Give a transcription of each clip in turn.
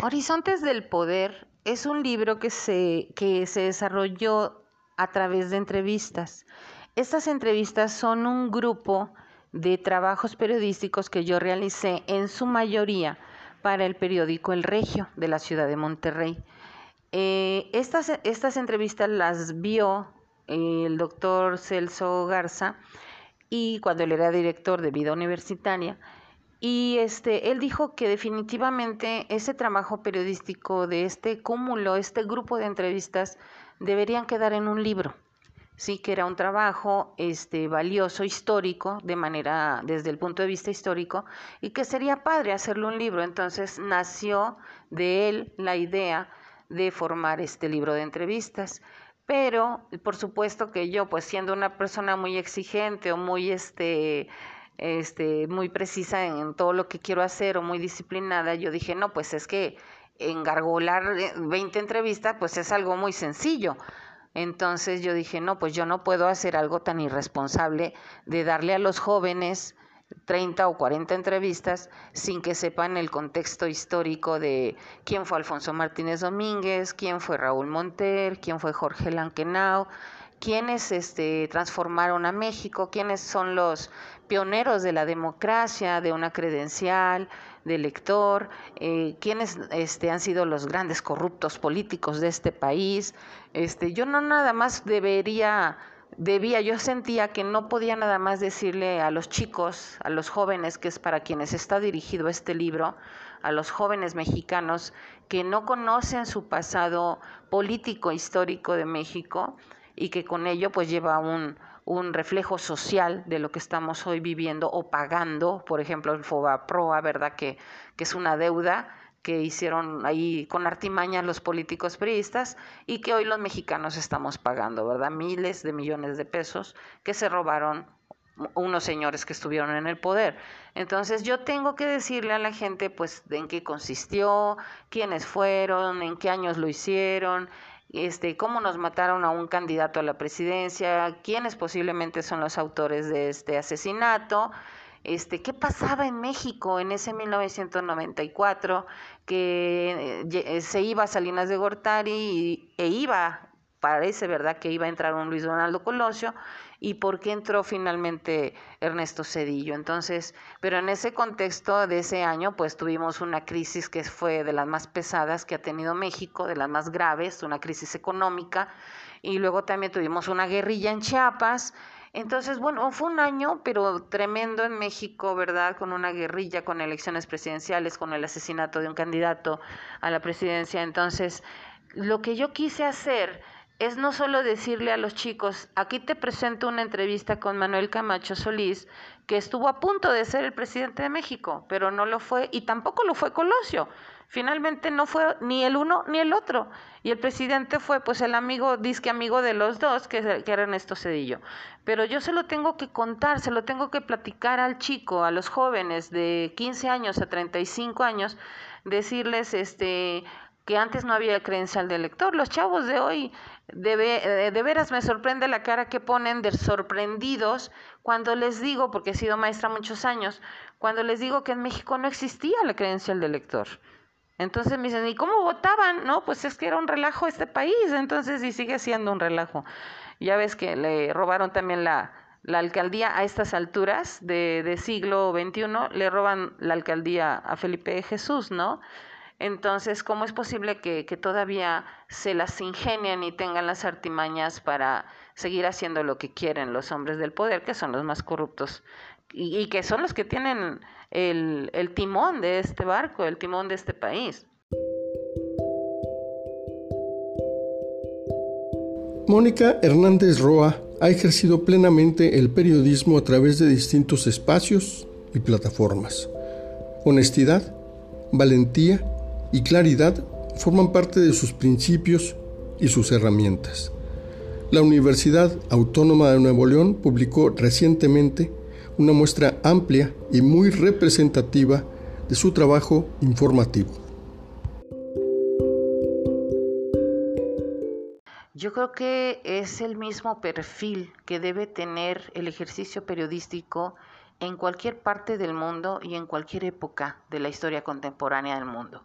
Horizontes del Poder es un libro que se, que se desarrolló a través de entrevistas. Estas entrevistas son un grupo de trabajos periodísticos que yo realicé en su mayoría para el periódico El Regio de la ciudad de Monterrey. Eh, estas, estas entrevistas las vio el doctor Celso Garza y cuando él era director de vida universitaria y este, él dijo que definitivamente ese trabajo periodístico de este cúmulo, este grupo de entrevistas, deberían quedar en un libro. Sí, que era un trabajo este, valioso, histórico, de manera, desde el punto de vista histórico, y que sería padre hacerlo un libro. Entonces nació de él la idea de formar este libro de entrevistas. Pero, por supuesto que yo, pues siendo una persona muy exigente o muy este, este, muy precisa en, todo lo que quiero hacer o muy disciplinada, yo dije, no, pues es que engargolar 20 entrevistas, pues es algo muy sencillo. Entonces yo dije, no, pues yo no puedo hacer algo tan irresponsable de darle a los jóvenes 30 o 40 entrevistas sin que sepan el contexto histórico de quién fue Alfonso Martínez Domínguez, quién fue Raúl Monter, quién fue Jorge Lankenau, quiénes este, transformaron a México, quiénes son los pioneros de la democracia, de una credencial, de elector, eh, quiénes este, han sido los grandes corruptos políticos de este país. Este, yo no nada más debería, debía, yo sentía que no podía nada más decirle a los chicos, a los jóvenes, que es para quienes está dirigido este libro, a los jóvenes mexicanos que no conocen su pasado político histórico de México, y que con ello pues lleva un, un reflejo social de lo que estamos hoy viviendo o pagando, por ejemplo el FOBAPROA, ¿verdad? Que, que es una deuda que hicieron ahí con artimaña los políticos periodistas y que hoy los mexicanos estamos pagando, ¿verdad? Miles de millones de pesos que se robaron unos señores que estuvieron en el poder. Entonces yo tengo que decirle a la gente pues en qué consistió, quiénes fueron, en qué años lo hicieron, este, cómo nos mataron a un candidato a la presidencia, quiénes posiblemente son los autores de este asesinato, este, qué pasaba en México en ese 1994, que eh, se iba a Salinas de Gortari e iba, parece verdad que iba a entrar un Luis Donaldo Colosio, y por qué entró finalmente Ernesto Cedillo. Entonces, pero en ese contexto de ese año, pues tuvimos una crisis que fue de las más pesadas que ha tenido México, de las más graves, una crisis económica, y luego también tuvimos una guerrilla en Chiapas. Entonces, bueno, fue un año, pero tremendo en México, ¿verdad? Con una guerrilla, con elecciones presidenciales, con el asesinato de un candidato a la presidencia. Entonces, lo que yo quise hacer es no solo decirle a los chicos, aquí te presento una entrevista con Manuel Camacho Solís, que estuvo a punto de ser el presidente de México, pero no lo fue y tampoco lo fue Colosio. Finalmente no fue ni el uno ni el otro. Y el presidente fue pues el amigo, disque amigo de los dos, que, que era Ernesto Cedillo. Pero yo se lo tengo que contar, se lo tengo que platicar al chico, a los jóvenes de 15 años a 35 años, decirles, este, que antes no había credencial de lector. Los chavos de hoy, de, eh, de, veras me sorprende la cara que ponen de sorprendidos cuando les digo, porque he sido maestra muchos años, cuando les digo que en México no existía la credencial de lector. Entonces me dicen, ¿y cómo votaban? No, pues es que era un relajo este país, entonces y sigue siendo un relajo. Ya ves que le robaron también la, la alcaldía a estas alturas de, de siglo XXI, le roban la alcaldía a Felipe Jesús, ¿no? Entonces, ¿cómo es posible que, todavía se las ingenien y tengan las artimañas para seguir haciendo lo que quieren los hombres del poder, que son los más corruptos y, que son los que tienen el, el timón de este barco, el timón de este país? Mónica Hernández Roa ha ejercido plenamente el periodismo a través de distintos espacios y plataformas. Honestidad, valentía y claridad forman parte de sus principios y sus herramientas. La Universidad Autónoma de Nuevo León publicó recientemente una muestra amplia y muy representativa de su trabajo informativo. Yo creo que es el mismo perfil que debe tener el ejercicio periodístico en cualquier parte del mundo y en cualquier época de la historia contemporánea del mundo.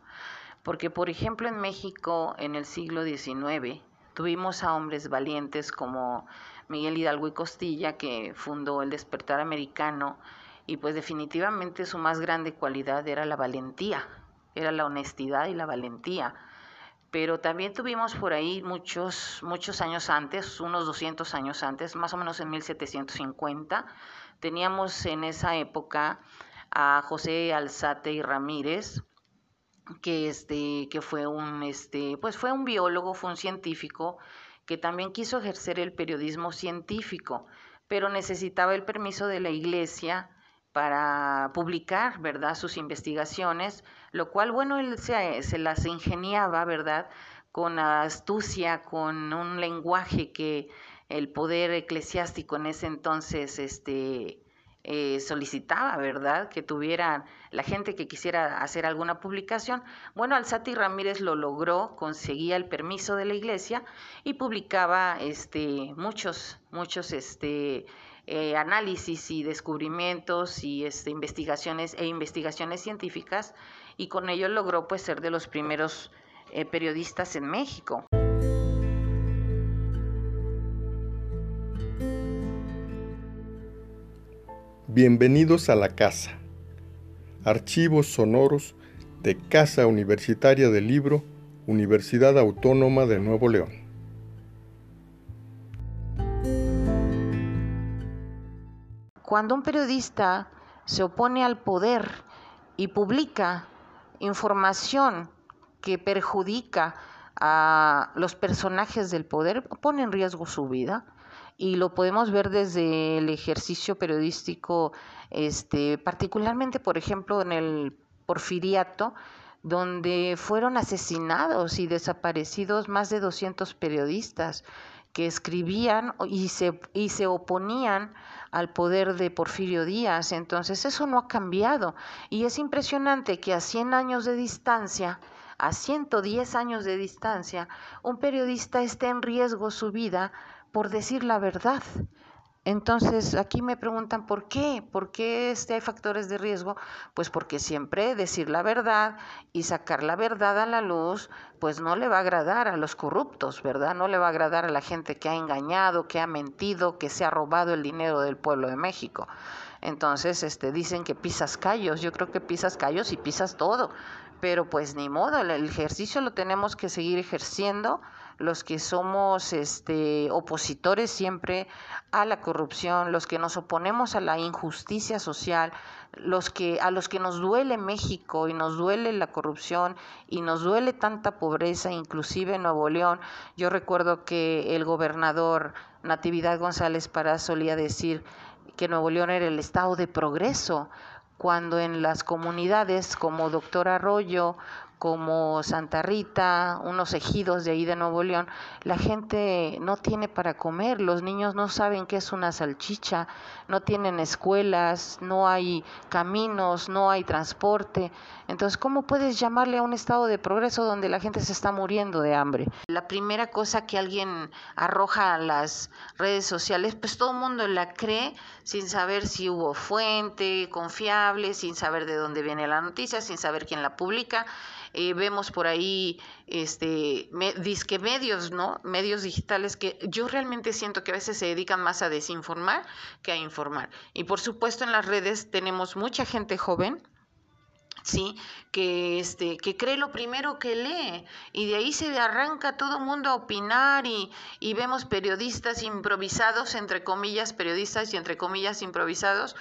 porque por ejemplo en México en el siglo XIX tuvimos a hombres valientes como Miguel Hidalgo y Costilla, que fundó el despertar americano, y pues definitivamente su más grande cualidad era la valentía, era la honestidad y la valentía. Pero también tuvimos por ahí muchos, muchos años antes, unos 200 años antes, más o menos en 1750, teníamos en esa época a José Alzate y Ramírez, que, este, que fue, un, este, pues fue un biólogo, fue un científico, que también quiso ejercer el periodismo científico, pero necesitaba el permiso de la iglesia para publicar, ¿verdad?, sus investigaciones, lo cual, bueno, él se, se las ingeniaba, ¿verdad?, con astucia, con un lenguaje que el poder eclesiástico en ese entonces este, eh, solicitaba, ¿verdad?, que tuvieran la gente que quisiera hacer alguna publicación. Bueno, Alzati Ramírez lo logró, conseguía el permiso de la iglesia y publicaba este, muchos, muchos este, eh, análisis y descubrimientos y este, investigaciones e investigaciones científicas y con ello logró pues ser de los primeros eh, periodistas en México. Bienvenidos a la casa. Archivos sonoros de Casa Universitaria del Libro, Universidad Autónoma de Nuevo León. Cuando un periodista se opone al poder y publica información que perjudica a los personajes del poder, pone en riesgo su vida y lo podemos ver desde el ejercicio periodístico, este, particularmente, por ejemplo, en el porfiriato, donde fueron asesinados y desaparecidos más de 200 periodistas que escribían y se, y se oponían al poder de Porfirio Díaz. Entonces eso no ha cambiado. Y es impresionante que a 100 años de distancia, a 110 años de distancia, un periodista esté en riesgo su vida por decir la verdad. Entonces, aquí me preguntan por qué, por qué este hay factores de riesgo, pues porque siempre decir la verdad y sacar la verdad a la luz, pues no le va a agradar a los corruptos, ¿verdad? No le va a agradar a la gente que ha engañado, que ha mentido, que se ha robado el dinero del pueblo de México. Entonces, este dicen que pisas callos, yo creo que pisas callos y pisas todo, pero pues ni modo, el ejercicio lo tenemos que seguir ejerciendo los que somos este, opositores siempre a la corrupción, los que nos oponemos a la injusticia social, los que, a los que nos duele México y nos duele la corrupción y nos duele tanta pobreza, inclusive en Nuevo León. Yo recuerdo que el gobernador Natividad González Pará solía decir que Nuevo León era el estado de progreso, cuando en las comunidades como Doctor Arroyo como Santa Rita, unos ejidos de ahí de Nuevo León, la gente no tiene para comer, los niños no saben qué es una salchicha, no tienen escuelas, no hay caminos, no hay transporte. Entonces, ¿cómo puedes llamarle a un estado de progreso donde la gente se está muriendo de hambre? La primera cosa que alguien arroja a las redes sociales, pues todo el mundo la cree sin saber si hubo fuente confiable, sin saber de dónde viene la noticia, sin saber quién la publica. Eh, vemos por ahí este disque medios, ¿no? Medios digitales que yo realmente siento que a veces se dedican más a desinformar que a informar. Y por supuesto en las redes tenemos mucha gente joven ¿sí? Que, este, que cree lo primero que lee y de ahí se arranca todo el mundo a opinar y, y, vemos periodistas improvisados, entre comillas, periodistas y entre comillas improvisados,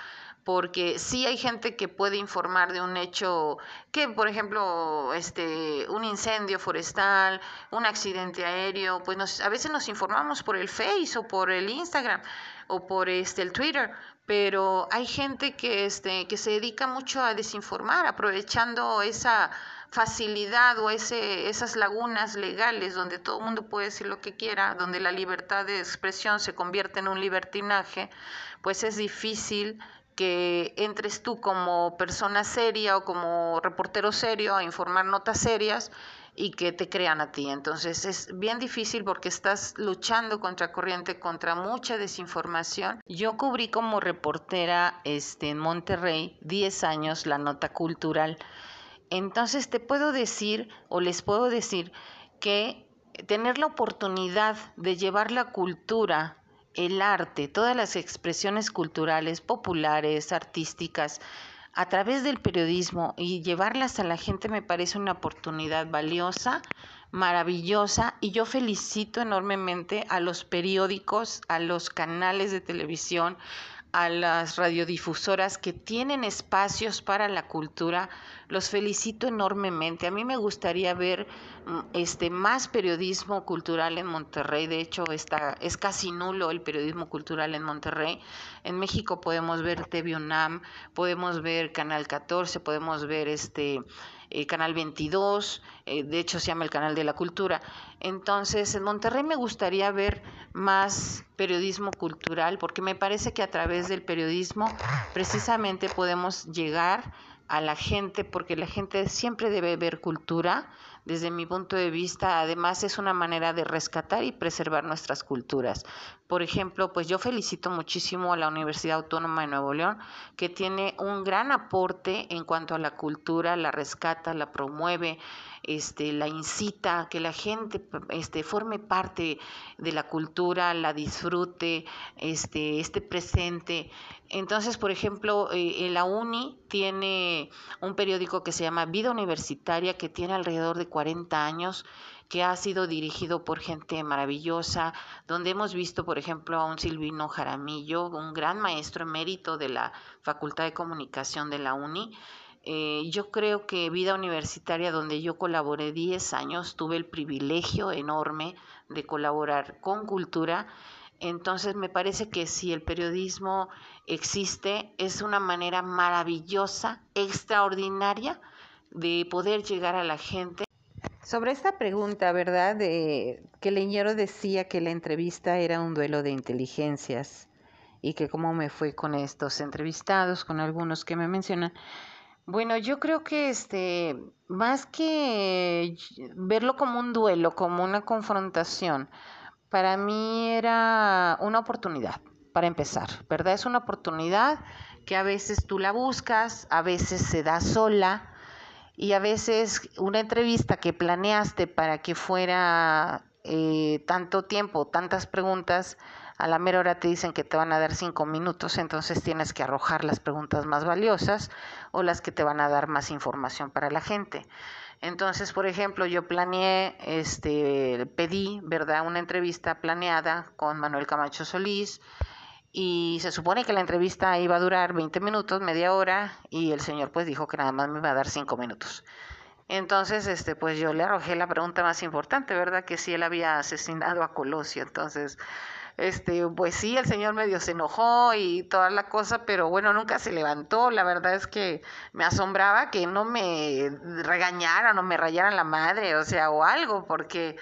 porque sí hay gente que puede informar de un hecho que, por ejemplo, este, un incendio forestal, un accidente aéreo, pues nos, a veces nos informamos por el Face o por el Instagram o por este, el Twitter, pero hay gente que, este, que se dedica mucho a desinformar, aprovechando esa facilidad o ese, esas lagunas legales donde todo el mundo puede decir lo que quiera, donde la libertad de expresión se convierte en un libertinaje, pues es difícil que entres tú como persona seria o como reportero serio a informar notas serias y que te crean a ti. Entonces es bien difícil porque estás luchando contra corriente, contra mucha desinformación. Yo cubrí como reportera este, en Monterrey 10 años la nota cultural Entonces te puedo decir o les puedo decir que tener la oportunidad de llevar la cultura, el arte, todas las expresiones culturales, populares, artísticas, a través del periodismo y llevarlas a la gente me parece una oportunidad valiosa, maravillosa y yo felicito enormemente a los periódicos, a los canales de televisión, a las radiodifusoras que tienen espacios para la cultura, los felicito enormemente. A mí me gustaría ver mm, este más periodismo cultural en Monterrey. De hecho, está, es casi nulo el periodismo cultural en Monterrey. En México podemos ver TV UNAM, podemos ver Canal 14, podemos ver este eh, Canal 22, eh, de hecho se llama el Canal de la Cultura. Entonces, en Monterrey me gustaría ver más periodismo cultural, porque me parece que a través del periodismo precisamente podemos llegar a la gente, porque la gente siempre debe ver cultura, desde mi punto de vista, además es una manera de rescatar y preservar nuestras culturas. Por ejemplo, pues yo felicito muchísimo a la Universidad Autónoma de Nuevo León, que tiene un gran aporte en cuanto a la cultura, la rescata, la promueve, este, la incita a que la gente este, forme parte de la cultura, la disfrute, este, esté presente. Entonces, por ejemplo, eh, la UNI tiene un periódico que se llama Vida Universitaria, que tiene alrededor de 40 años que ha sido dirigido por gente maravillosa, donde hemos visto, por ejemplo, a un Silvino Jaramillo, un gran maestro emérito de la Facultad de Comunicación de la UNI, eh, yo creo que vida universitaria, donde yo colaboré 10 años, tuve el privilegio enorme de colaborar con cultura. Entonces me parece que si el periodismo existe, es una manera maravillosa, extraordinaria de poder llegar a la gente. Sobre esta pregunta, ¿verdad? De que Leñero decía que la entrevista era un duelo de inteligencias y que cómo me fue con estos entrevistados, con algunos que me mencionan. Bueno, yo creo que este, más que verlo como un duelo, como una confrontación, para mí era una oportunidad para empezar, ¿verdad? Es una oportunidad que a veces tú la buscas, a veces se da sola y a veces una entrevista que planeaste para que fuera eh, tanto tiempo, tantas preguntas, a la mera hora te dicen que te van a dar cinco minutos, entonces tienes que arrojar las preguntas más valiosas o las que te van a dar más información para la gente. Entonces, por ejemplo, yo planeé, este, pedí, ¿verdad?, una entrevista planeada con Manuel Camacho Solís y se supone que la entrevista iba a durar 20 minutos, media hora, y el señor pues dijo que nada más me iba a dar cinco minutos. Entonces, este, pues yo le arrojé la pregunta más importante, ¿verdad? Que si él había asesinado a Colosio. Entonces, este, pues sí, el señor medio se enojó y toda la cosa, pero bueno, nunca se levantó. La verdad es que me asombraba que no me regañaran o me rayaran la madre, o sea, o algo, porque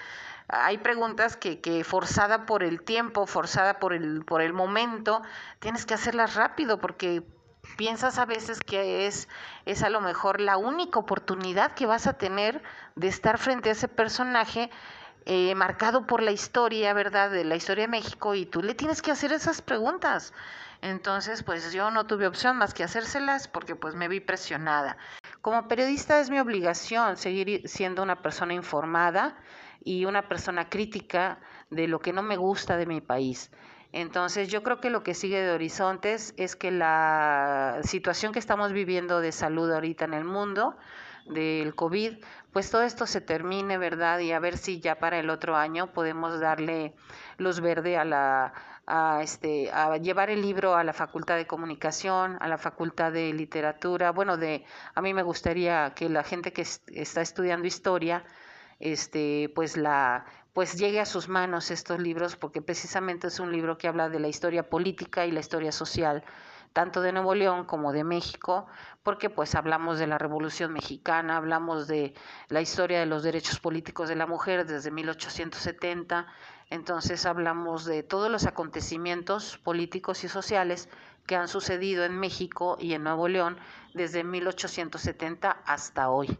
hay preguntas que, forzada por el tiempo, forzada por el, por el momento, tienes que hacerlas rápido porque piensas a veces que es, es a lo mejor la única oportunidad que vas a tener de estar frente a ese personaje eh, marcado por la historia, ¿verdad? De la historia de México y tú le tienes que hacer esas preguntas. Entonces, pues yo no tuve opción más que hacérselas porque pues me vi presionada. Como periodista es mi obligación seguir siendo una persona informada y una persona crítica de lo que no me gusta de mi país. Entonces yo creo que lo que sigue de Horizontes es que la situación que estamos viviendo de salud ahorita en el mundo, del COVID, pues todo esto se termine, ¿verdad? Y a ver si ya para el otro año podemos darle luz verde a la a este a llevar el libro a la Facultad de Comunicación, a la Facultad de Literatura. Bueno, de a mí me gustaría que la gente que está estudiando historia este pues la pues llegue a sus manos estos libros porque precisamente es un libro que habla de la historia política y la historia social tanto de Nuevo León como de México, porque pues hablamos de la Revolución Mexicana, hablamos de la historia de los derechos políticos de la mujer desde 1870, entonces hablamos de todos los acontecimientos políticos y sociales que han sucedido en México y en Nuevo León desde 1870 hasta hoy.